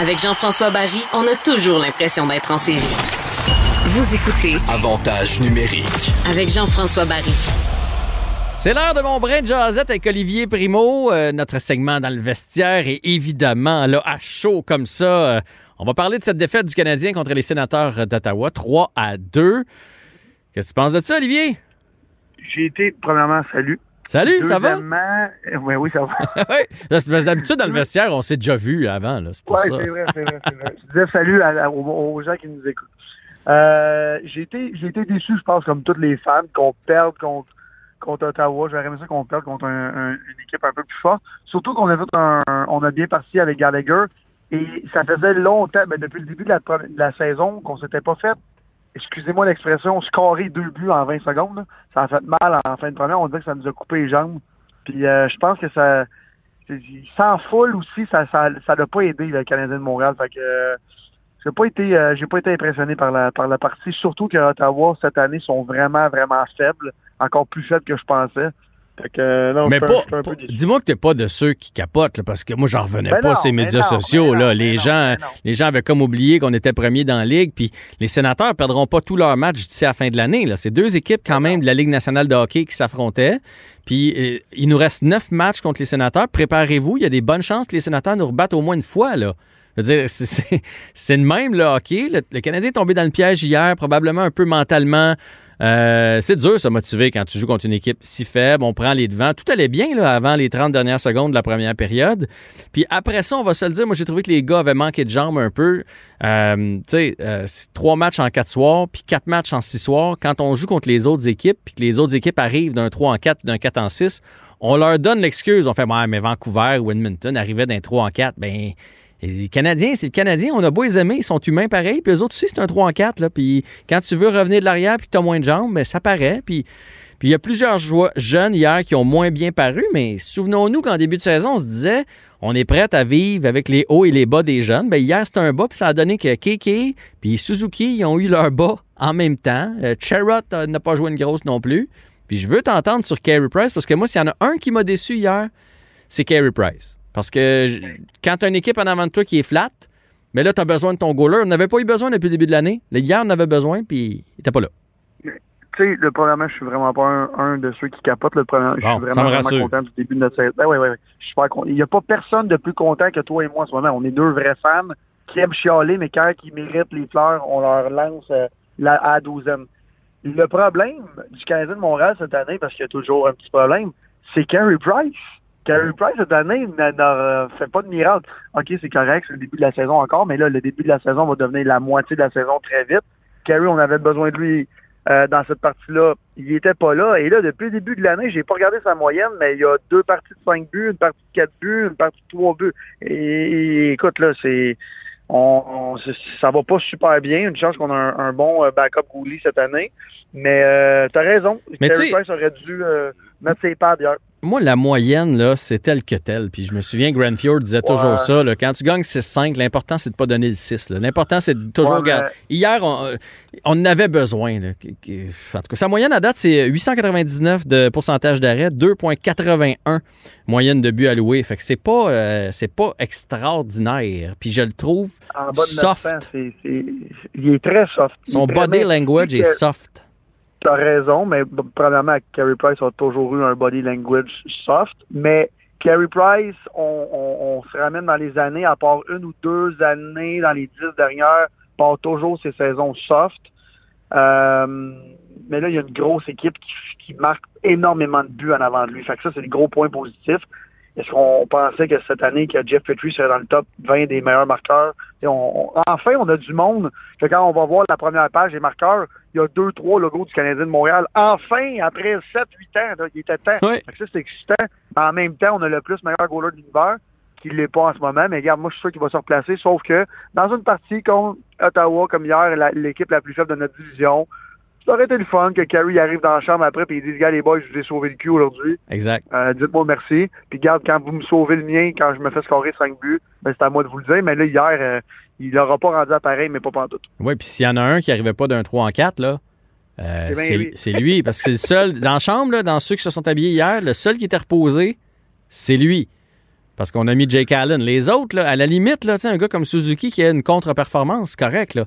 Avec Jean-François Barry, on a toujours l'impression d'être en série. Vous écoutez Avantage numérique. avec Jean-François Barry. C'est l'heure de mon brin de jasette avec Olivier Primo, euh, notre segment dans le vestiaire et évidemment, là, à chaud comme ça, euh, on va parler de cette défaite du Canadien contre les sénateurs d'Ottawa, 3 à 2. Qu'est-ce que tu penses de ça, Olivier? J'ai été, premièrement, salut. Salut, ça va? Euh, oui, oui, ça va. oui. D'habitude, dans le vestiaire, on s'est déjà vu avant, là, c'est pour Oui, c'est vrai, c'est vrai, vrai. Je disais salut à- à- aux, aux gens qui nous écoutent. Euh, j'ai été, été déçu, je pense, comme tous les fans, qu'on perde contre, contre Ottawa. J'aurais aimé ça qu'on perde contre un- un- une équipe un peu plus forte. Surtout qu'on a fait un, on a bien parti avec Gallagher. Et ça faisait longtemps, ben, depuis le début de la, de la saison, qu'on s'était pas fait, excusez-moi l'expression, scorer deux buts en 20 secondes. Ça a fait mal en fin de première. On dirait que ça nous a coupé les jambes. Puis euh, je pense que ça, sans foule aussi, ça ça ça pas aidé le Canadien de Montréal. Fait que euh, j'ai pas été euh, j'ai pas été impressionné par la par la partie. Surtout que Ottawa cette année sont vraiment vraiment faibles, encore plus faibles que je pensais. Euh, Mais pas, peu dis-moi que t'es pas de ceux qui capotent, là, parce que moi, j'en revenais Ben pas non, ces mais médias non, sociaux. là. non, les, gens, les gens avaient comme oublié qu'on était premiers dans la Ligue, puis les sénateurs perdront pas tous leurs matchs d'ici à la fin de l'année. là. C'est deux équipes quand même de la Ligue nationale de hockey qui s'affrontaient. Puis euh, il nous reste neuf matchs contre les sénateurs. Préparez-vous, il y a des bonnes chances que les sénateurs nous rebattent au moins une fois. Là. Je veux dire, c'est- c'est c'est le même, le hockey. Le, le Canadien est tombé dans le piège hier, probablement un peu mentalement. Euh, c'est dur se motiver quand tu joues contre une équipe si faible. On prend les devants. Tout allait bien là, avant les 30 dernières secondes de la première période. Puis après ça, on va se le dire, moi j'ai trouvé que les gars avaient manqué de jambes un peu. Euh, tu sais, euh, trois matchs en quatre soirs, puis quatre matchs en six soirs. Quand on joue contre les autres équipes, puis que les autres équipes arrivent d'un 3 en 4 puis d'un 4 en 6, on leur donne l'excuse. On fait, ouais, mais Vancouver ou Edmonton arrivaient d'un 3 en 4. Ben, les Canadiens, c'est le Canadien. On a beau les aimer, ils sont humains pareil. Puis eux autres aussi, c'est un 3 en 4. Là. Puis quand tu veux revenir de l'arrière puis que tu as moins de jambes, ben, ça paraît. Puis il y a plusieurs jeunes hier qui ont moins bien paru, mais souvenons-nous qu'en début de saison, on se disait on est prêt à vivre avec les hauts et les bas des jeunes. Ben, hier, c'était un bas, puis ça a donné que Keke puis Suzuki ils ont eu leur bas en même temps. Euh, Charrot euh, n'a pas joué une grosse non plus. Puis je veux t'entendre sur Carey Price, parce que moi, s'il y en a un qui m'a déçu hier, c'est Carey Price. Parce que quand tu as une équipe en avant de toi qui est flat, mais là, tu as besoin de ton goaler. On n'avait pas eu besoin depuis le début de l'année. Là, Hier, on en avait besoin, puis il n'était pas là. Tu sais, le premièrement, je suis vraiment pas un, un de ceux qui capotent. Le premier, je suis vraiment, vraiment content du début de notre saison. Ben, ouais, ouais, ouais. Je suis content. Il n'y a pas personne de plus content que toi et moi en ce moment. On est deux vrais fans qui aiment chialer, mais quand ils méritent les fleurs, on leur lance euh, la, à la douzaine. Le problème du Canadien de Montréal cette année, parce qu'il y a toujours un petit problème, c'est Carey Price. Carey Price, cette année, n'a- n'a fait pas de miracle. OK, c'est correct, c'est le début de la saison encore, mais là, le début de la saison va devenir la moitié de la saison très vite. Carey, on avait besoin de lui euh, dans cette partie-là. Il était pas là. Et là, depuis le début de l'année, j'ai pas regardé sa moyenne, mais il y a deux parties de cinq buts, une partie de quatre buts, une partie de trois buts. Et, et écoute, là, c'est on, on- ça va pas super bien. Une chance qu'on a un, un bon euh, backup goalie cette année. Mais euh, t'as raison. Mais Carey tu Price aurait dû euh, mettre ses pads hier. Moi, la moyenne, là, c'est tel que tel. Puis je me souviens, Grandfjord disait toujours ça. là, quand tu gagnes 6-5, l'important, c'est de pas donner le 6. là. L'important, c'est de toujours Ouais, mais- garder. Hier, on, euh, on en avait besoin. là. En tout cas, sa moyenne à date, c'est 899 de pourcentage d'arrêt, 2,81 moyenne de but alloué. Fait que c'est pas, euh, c'est pas extraordinaire. Puis je le trouve En bas de soft. 900, c'est- c'est- il est très soft. Son body language est soft. T'as raison, mais premièrement, Carey Price a toujours eu un body language soft. Mais Carey Price, on, on- on se ramène dans les années, à part une ou deux années dans les dix dernières, part toujours ses saisons soft. Euh, mais là, il y a une grosse équipe qui, qui marque énormément de buts en avant de lui. Fait que ça, c'est le gros point positif. Est-ce qu'on pensait que cette année, que Jeff Petrie serait dans le top 20 des meilleurs marqueurs? Et on- on- enfin, on a du monde. Que quand on va voir la première page des marqueurs, il y a deux, trois logos du Canadien de Montréal. Enfin, après 7-8 ans, là, il était temps. Ça, c'est excitant. Mais en même temps, on a le plus meilleur goaler de l'univers, qui ne l'est pas en ce moment. Mais regarde, moi, je suis sûr qu'il va se replacer. Sauf que dans une partie contre Ottawa, comme hier, la- l'équipe la plus faible de notre division, ça aurait été le fun que Carey arrive dans la chambre après et il dise, gars, les boys, je vous ai sauvé le cul aujourd'hui. Exact. Euh, Dites-moi merci. Puis garde, quand vous me sauvez le mien, quand je me fais scorer 5 buts, ben, c'est à moi de vous le dire. Mais là, hier, euh, il l'aura pas rendu à pareil, mais pas pantoute. Oui, puis s'il y en a un qui n'arrivait pas d'un 3 en 4, là, euh, C'est bien c'est lui. c'est lui. Parce que c'est le seul, dans la chambre, là, dans ceux qui se sont habillés hier, le seul qui était reposé, c'est lui. Parce qu'on a mis Jake Allen. Les autres, là, à la limite, là, un gars comme Suzuki qui a une contre-performance, correct. Là.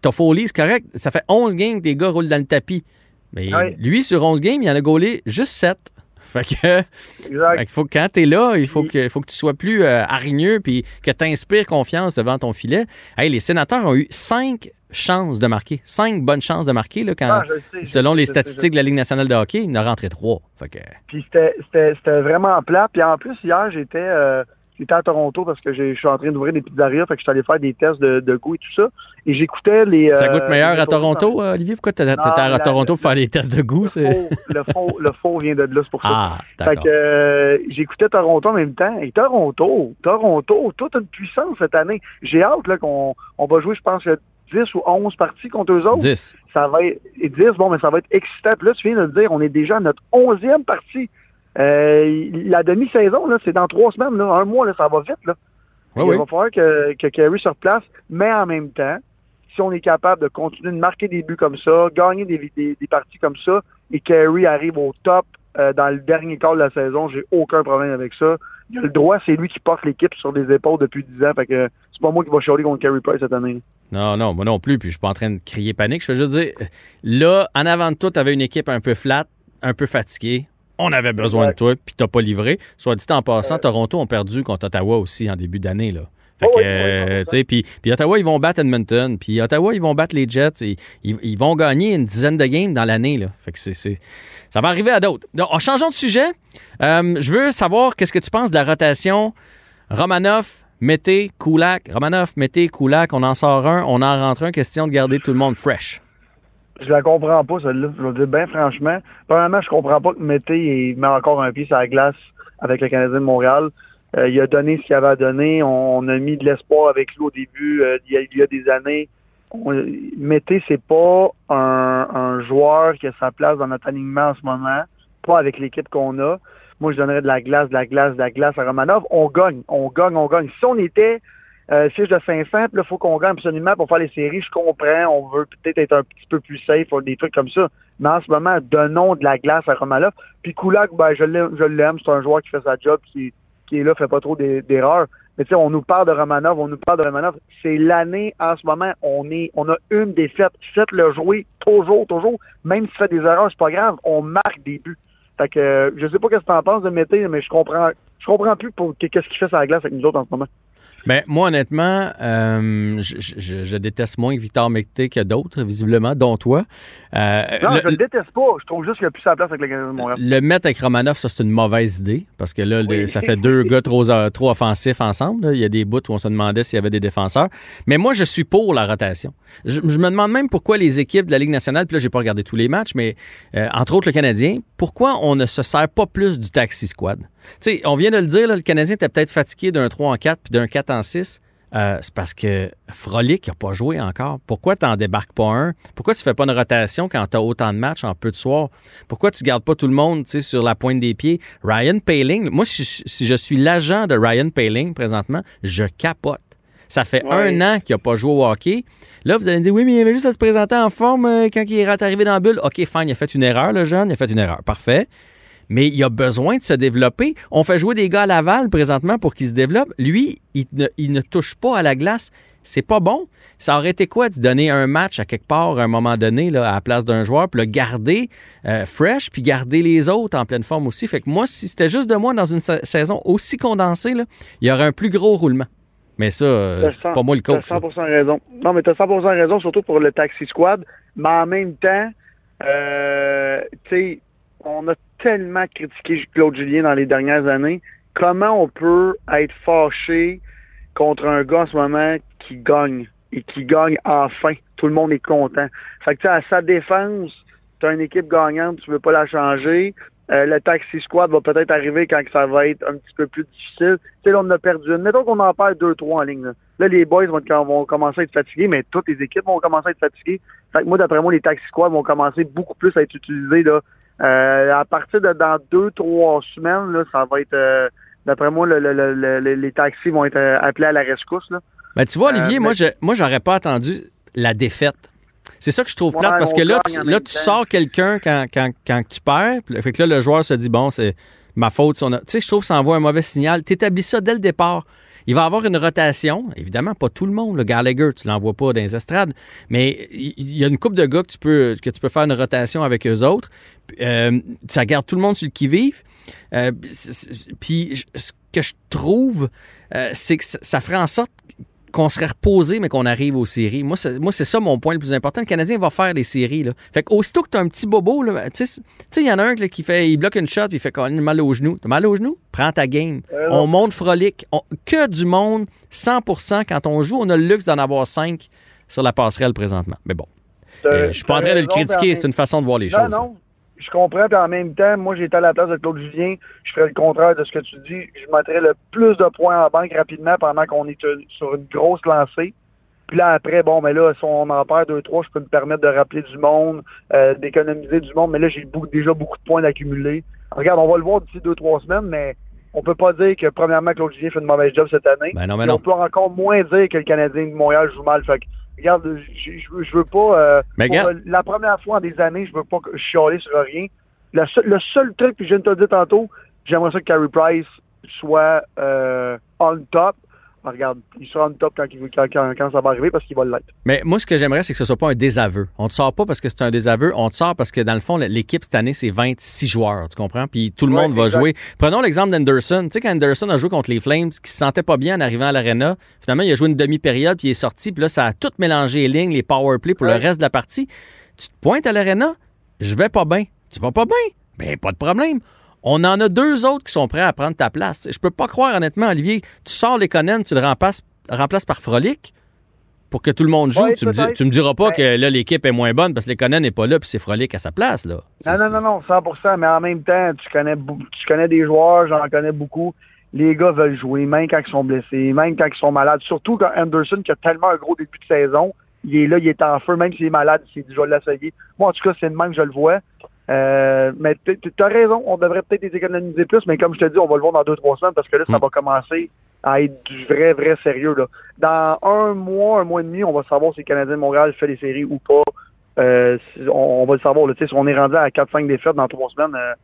Toffoli, c'est correct. Ça fait 11 games que les gars roulent dans le tapis. Mais lui, sur 11 games, il en a gaulé juste 7. Fait que, Exact. fait faut que quand t'es là, il faut que, faut que tu sois plus euh, hargneux puis que tu inspires confiance devant ton filet. Hey, les sénateurs ont eu 5 chances de marquer. 5 bonnes chances de marquer là, quand, Ah, sais, selon le les sais, statistiques de la Ligue nationale de hockey. Il en a rentré 3. Fait que, Puis c'était vraiment plat. Puis en plus, hier, j'étais euh, j'étais à Toronto parce que je suis en train d'ouvrir des pizzerias. Fait que je suis allé faire des tests de, de goût et tout ça. Et j'écoutais les. ça euh, goûte meilleur à Toronto, euh, Olivier? Pourquoi t'étais à Toronto pour faire les tests de goût? Le faux, le, faux, le faux vient de là, c'est pour ça. Ah, Fait que euh, j'écoutais Toronto en même temps. Et Toronto, Toronto, toute une puissance cette année. J'ai hâte là, qu'on on va jouer, je pense, 10 ou 11 parties contre eux autres. 10. Ça va être et 10, bon, mais ça va être excitant. Puis là, tu viens de le dire, on est déjà à notre 11e partie. Euh, la demi-saison, c'est dans trois semaines, là, un mois, là, ça va vite. Là. Oui, Il va falloir que, que Kerry se replace, mais en même temps, si on est capable de continuer de marquer des buts comme ça, gagner des, des, des parties comme ça, et Kerry arrive au top euh, dans le dernier quart de la saison, j'ai aucun problème avec ça. Il a le droit, c'est lui qui porte l'équipe sur les épaules depuis 10 ans, fait que c'est pas moi qui va chialer contre Kerry Price cette année. Non, non, moi non plus, puis je suis pas en train de crier panique. Je veux juste dire, là, en avant de tout, tu avais une équipe un peu flat, un peu fatiguée. On avait besoin Ouais. de toi, puis t'as pas livré. Soit dit en passant, Toronto ont perdu contre Ottawa aussi en début d'année. là. Fait Oh que, oui, euh, oui, puis, Ottawa, ils vont battre Edmonton, puis Ottawa, ils vont battre les Jets. et ils, ils vont gagner une dizaine de games dans l'année. là. Fait que c'est, c'est- ça va arriver à d'autres. Donc, en changeant de sujet, euh, je veux savoir qu'est-ce que tu penses de la rotation Romanov, Mété, Kulak. Romanov, Mété, Kulak, on en sort un, on en rentre un. Question de garder tout le monde fresh. Je la comprends pas, celle-là. Je vais dire bien franchement. Premièrement, je comprends pas que Mété il met encore un pied sur la glace avec le Canadien de Montréal. Euh, il a donné ce qu'il avait à donner. On, on a mis de l'espoir avec lui au début, euh, il, y a, il y a des années. Mété, c'est pas un, un joueur qui a sa place dans notre alignement en ce moment, pas avec l'équipe qu'on a. Moi, je donnerais de la glace, de la glace, de la glace à Romanov. On gagne, on gagne, on gagne. Si on était euh, fiche de 500, puis là, il faut qu'on gagne absolument pour faire les séries. Je comprends, on veut peut-être être un petit peu plus safe, ou des trucs comme ça. Mais en ce moment, donnons de la glace à Romanov. Puis Kulak, ben, je l'aime. C'est un joueur qui fait sa job, qui, est là, fait pas trop d'e- d'erreurs. Mais tu sais, on nous parle de Romanov, on nous parle de Romanov. C'est l'année, en ce moment, on est, on a une défaite. Faites-le jouer toujours, toujours. Même s'il fait des erreurs, c'est pas grave. On marque des buts. Fait que, euh, je sais pas ce que tu en penses de Mété, mais je comprends, je comprends plus pour qu'est-ce qu'il fait sur la glace avec nous autres en ce moment. Ben, moi, honnêtement, euh, je, je- je déteste moins Victor Mété que d'autres, visiblement, dont toi. Euh, Non, le, je le déteste pas. Je trouve juste qu'il a plus sa place avec le Canadien de Montréal. le mettre avec Romanov, ça, c'est une mauvaise idée, parce que là, le- ça fait deux gars trop, euh, trop offensifs ensemble. là. Il y a des bouts où on se demandait s'il y avait des défenseurs. Mais moi, je suis pour la rotation. Je, je me demande même pourquoi les équipes de la Ligue nationale, puis là, j'ai pas regardé tous les matchs, mais euh, entre autres le Canadien, pourquoi on ne se sert pas plus du taxi squad? Sais, on vient de le dire, là, le Canadien était peut-être fatigué d'un 3 en 4 puis d'un 4 en 6. Euh, c'est parce que Frolic n'a pas joué encore. Pourquoi tu n'en débarques pas un? Pourquoi tu fais pas une rotation quand tu as autant de matchs en peu de soirs? Pourquoi tu gardes pas tout le monde sur la pointe des pieds? Ryan Paling, moi, si, si je suis l'agent de Ryan Paling présentement, je capote. Ça fait Ouais. un an qu'il n'a pas joué au hockey. Là, vous allez me dire, oui, mais il avait juste à se présenter en forme euh, quand il est arrivé dans la bulle. OK, fine, il a fait une erreur, le jeune, il a fait une erreur. Parfait mais il a besoin de se développer. On fait jouer des gars à Laval présentement pour qu'ils se développent. Lui, il ne, il ne touche pas à la glace. C'est pas bon. Ça aurait été quoi de donner un match à quelque part à un moment donné là, à la place d'un joueur, puis le garder euh, fresh, puis garder les autres en pleine forme aussi? Fait que moi, si c'était juste de moi dans une sa- saison aussi condensée, là, il y aurait un plus gros roulement. Mais ça, euh, T'as pas moi le T'as coach. là. 100% raison. Non, mais t'as 100% raison, surtout pour le Taxi Squad. Mais en même temps, euh, tu sais, on a tellement critiqué Claude Julien dans les dernières années. Comment on peut être fâché contre un gars en ce moment qui gagne et qui gagne enfin? Tout le monde est content. Fait que, tu à sa défense, t'as une équipe gagnante, tu veux pas la changer. Euh, le taxi squad va peut-être arriver quand ça va être un petit peu plus difficile. Tu sais, on a perdu une. Mettons qu'on en perd deux, trois en ligne. Là, Là, les boys vont, vont commencer à être fatigués, mais toutes les équipes vont commencer à être fatiguées. Fait que moi, d'après moi, les taxi squads vont commencer beaucoup plus à être utilisés. Là. Euh, à partir de dans deux, trois semaines, là, ça va être... euh, d'après moi, le- le- le- le- les taxis vont être euh, appelés à la rescousse. Là. Ben, tu vois, Olivier, Euh, moi, mais- je, moi, j'aurais pas attendu la défaite. C'est ça que je trouve Ouais, plate parce que là, tu, là, tu sors quelqu'un quand, quand, quand tu perds. Fait que là, le joueur se dit bon, c'est ma faute. Tu sais, je trouve que ça envoie un mauvais signal. Tu établis ça dès le départ. Il va avoir une rotation. Évidemment, pas tout le monde. Le Gallagher, tu l'envoies pas dans les estrades. Mais il y a une couple de gars que tu peux, que tu peux faire une rotation avec eux autres. Euh, ça garde tout le monde sur le qui-vive. Euh, Puis ce que je trouve, euh, c'est que ça ferait en sorte qu'on serait reposé, mais qu'on arrive aux séries. Moi, c'est, moi, c'est ça mon point le plus important. Le Canadien va faire les séries. Là. Fait qu'aussitôt que tu as un petit bobo, là, tu sais, il y en a un là, qui fait, il bloque une shot puis il fait quand même mal au genou. T'as mal au genou? Prends ta game. Euh, on monte frolique. On- que du monde, 100% quand on joue, on a le luxe d'en avoir 5 sur la passerelle présentement. Mais bon, euh, je suis pas en train de le critiquer, c'est une façon de voir les Non, choses. non. Je comprends, puis en même temps, moi, j'étais à la place de Claude Julien. Je ferais le contraire de ce que tu dis. Je mettrais le plus de points en banque rapidement pendant qu'on est euh, sur une grosse lancée. Puis là, après, bon, mais là, si on en perd deux, trois, je peux me permettre de rappeler du monde, euh, d'économiser du monde. Mais là, j'ai beaucoup- déjà beaucoup de points d'accumuler. Regarde, on va le voir d'ici deux, trois semaines, mais on peut pas dire que, premièrement, Claude Julien fait une mauvaise job cette année. Ben non, mais Puis non. On peut encore moins dire que le Canadien de Montréal joue mal. Fait que, regarde, je, je, veux- je veux pas. euh, Mais pour, regarde- euh, la première fois en des années, je veux pas que- chialer sur rien. Le seul, le seul truc, puis je viens de te dire tantôt, j'aimerais ça que Carey Price soit euh, on top. Ah, regarde, il sera on top quand, il veut- quand, quand, quand ça va arriver parce qu'il va l'être. Mais moi, ce que j'aimerais, c'est que ce soit pas un désaveu. On te sort pas parce que c'est un désaveu, on te sort parce que dans le fond, l'équipe cette année, c'est 26 joueurs, tu comprends? Puis tout le Ouais, monde va exact. jouer. Prenons l'exemple d'Anderson. Tu sais, quand Anderson a joué contre les Flames, qui se sentait pas bien en arrivant à l'arena, finalement, il a joué une demi-période, puis il est sorti, puis là, ça a tout mélangé les lignes, les power play pour le reste de la partie. Tu te pointes à l'arena, je vais pas bien. Tu vas pas bien? Ben, pas de problème. On en a deux autres qui sont prêts à prendre ta place. Je peux pas croire, honnêtement, Olivier, tu sors les Conan, tu le remplaces, remplaces par Frolic pour que tout le monde joue. Ouais, tu, me tu me diras pas Ben- que là, l'équipe est moins bonne parce que les Conan n'est pas là puis c'est Frolic à sa place. Là. Non, non, non, non, 100% mais en même temps, tu connais, tu connais des joueurs, j'en connais beaucoup. Les gars veulent jouer, même quand ils sont blessés, même quand ils sont malades. Surtout quand Anderson, qui a tellement un gros début de saison, il est là, il est en feu, même s'il est malade, il s'est dit, je vais l'essayer. Moi, en tout cas, c'est le même que je le vois. Euh, mais tu as raison, on devrait peut-être les économiser plus, mais comme je te dis, on va le voir dans deux, trois semaines parce que là, ça Mm. va commencer à être du vrai, vrai sérieux. Là. Dans un mois, un mois et demi, on va savoir si le Canadien de Montréal fait les séries ou pas. Euh, on, on va le savoir. Là. Tu sais, Si on est rendu à 4-5 défaites dans trois semaines, euh,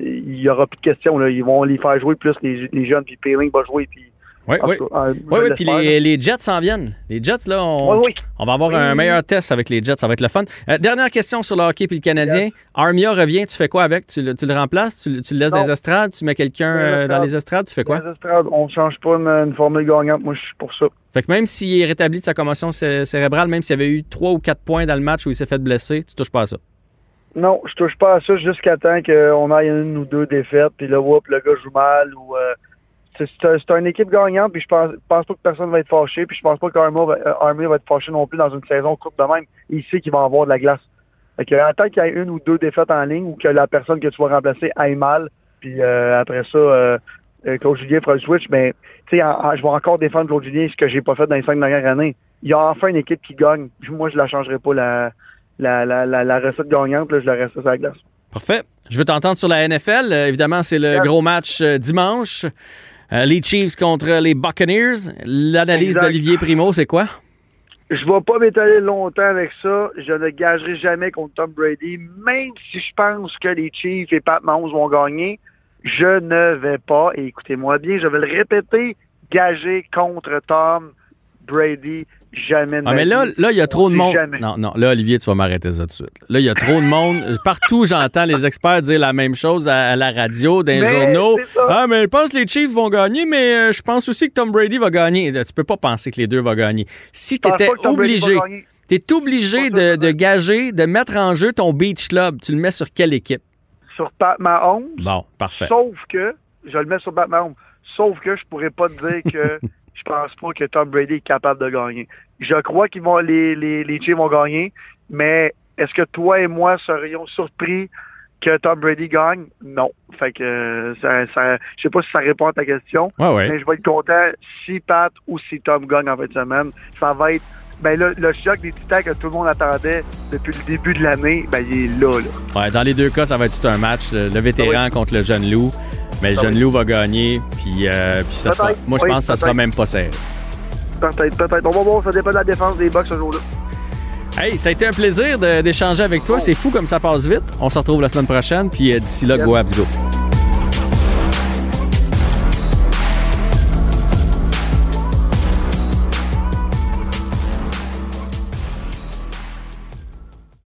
il y aura plus de questions. Là. Ils vont les faire jouer plus les, les jeunes, puis Peeling va jouer. Puis, Oui, en oui. euh, oui, puis les, les Jets s'en viennent. Les Jets, là, on, là. Oui, oui. on va avoir Oui. un meilleur test avec les Jets. Ça va être le fun. Euh, dernière question sur le hockey puis le Canadien. Armia revient, tu fais quoi avec? Tu, le- tu le remplaces? Tu, le- tu le laisses Non. dans les estrades? Tu mets quelqu'un euh, dans les estrades? Tu fais quoi? Les estrades, on change pas une, une formule gagnante. Moi, je suis pour ça. Fait que même s'il est rétabli de sa commotion cé- cérébrale, même s'il y avait eu 3 ou 4 points dans le match où il s'est fait blesser, tu touches pas à ça. Non, je touche pas à ça jusqu'à temps qu'on aille une ou deux défaites, puis là, whoop, le gars joue mal. ou euh, C'est une équipe gagnante, puis je pense, pense pas que personne va être fâché, puis je pense pas qu'Armia va, euh, Armia va être fâché non plus dans une saison courte de même. Il sait qu'il va avoir de la glace. Fait que, en tant qu'il y ait une ou deux défaites en ligne, ou que la personne que tu vas remplacer aille mal, puis euh, après ça, euh, euh, Claude Julien fera le switch, mais tu sais, en- en- je vais encore défendre Claude Julien, ce que j'ai pas fait dans les cinq dernières années. Il y a enfin une équipe qui gagne. Moi, je la changerai pas, la, la, la, la, la recette gagnante, là, je la reste sur la glace. Parfait. Je veux t'entendre sur la NFL. Euh, évidemment, c'est le gros match dimanche. Euh, les Chiefs contre les Buccaneers. L'analyse d'Olivier Primo, c'est quoi? Je vais pas m'étaler longtemps avec ça. Je ne gagerai jamais contre Tom Brady, même si je pense que les Chiefs et Pat Mahomes vont gagner. Je ne vais pas, et écoutez-moi bien, je vais le répéter, gager contre Tom Brady jamais de Ah, ma mais là, là, il y a trop de monde. jamais. Non, non, là, Olivier, tu vas m'arrêter ça tout de suite. Là, il y a trop de monde. Partout, j'entends les experts dire la même chose à, à la radio, dans les journaux. Ah, mais je pense que les Chiefs vont gagner, mais euh, je pense aussi que Tom Brady va gagner. Tu peux pas penser que les deux vont gagner. Si tu étais obligé, tu es obligé de gager, de mettre en jeu ton Beach Club, tu le mets sur quelle équipe? Sur Pat Mahomes, Bon, parfait. Sauf que, je le mets sur Pat Mahomes, sauf que je pourrais pas te dire que je pense pas que Tom Brady est capable de gagner. Je crois qu'ils vont, les, les, les Chiefs vont gagner, mais est-ce que toi et moi serions surpris que Tom Brady gagne? Non. Fait que, euh, ça, ça, je sais pas si ça répond à ta question, Ouais, ouais. mais je vais être content si Pat ou si Tom gagne en fin de semaine. Ça va être, ben là, le choc des titans que tout le monde attendait depuis le début de l'année, ben il est là, là. Ouais, dans les deux cas, ça va être tout un match. Le, le vétéran contre le jeune loup. Mais le Ah jeune oui. loup va gagner. Puis, euh, puis ça sera, moi, je Oui, pense que ça sera même pas serré. Peut-être, peut-être. On va voir, ça dépend de la défense des Bucks ce jour-là. Hey, ça a été un plaisir d'échanger avec toi. C'est fou comme ça passe vite. On se retrouve la semaine prochaine. Puis euh, d'ici là, Yes. go Abs, go.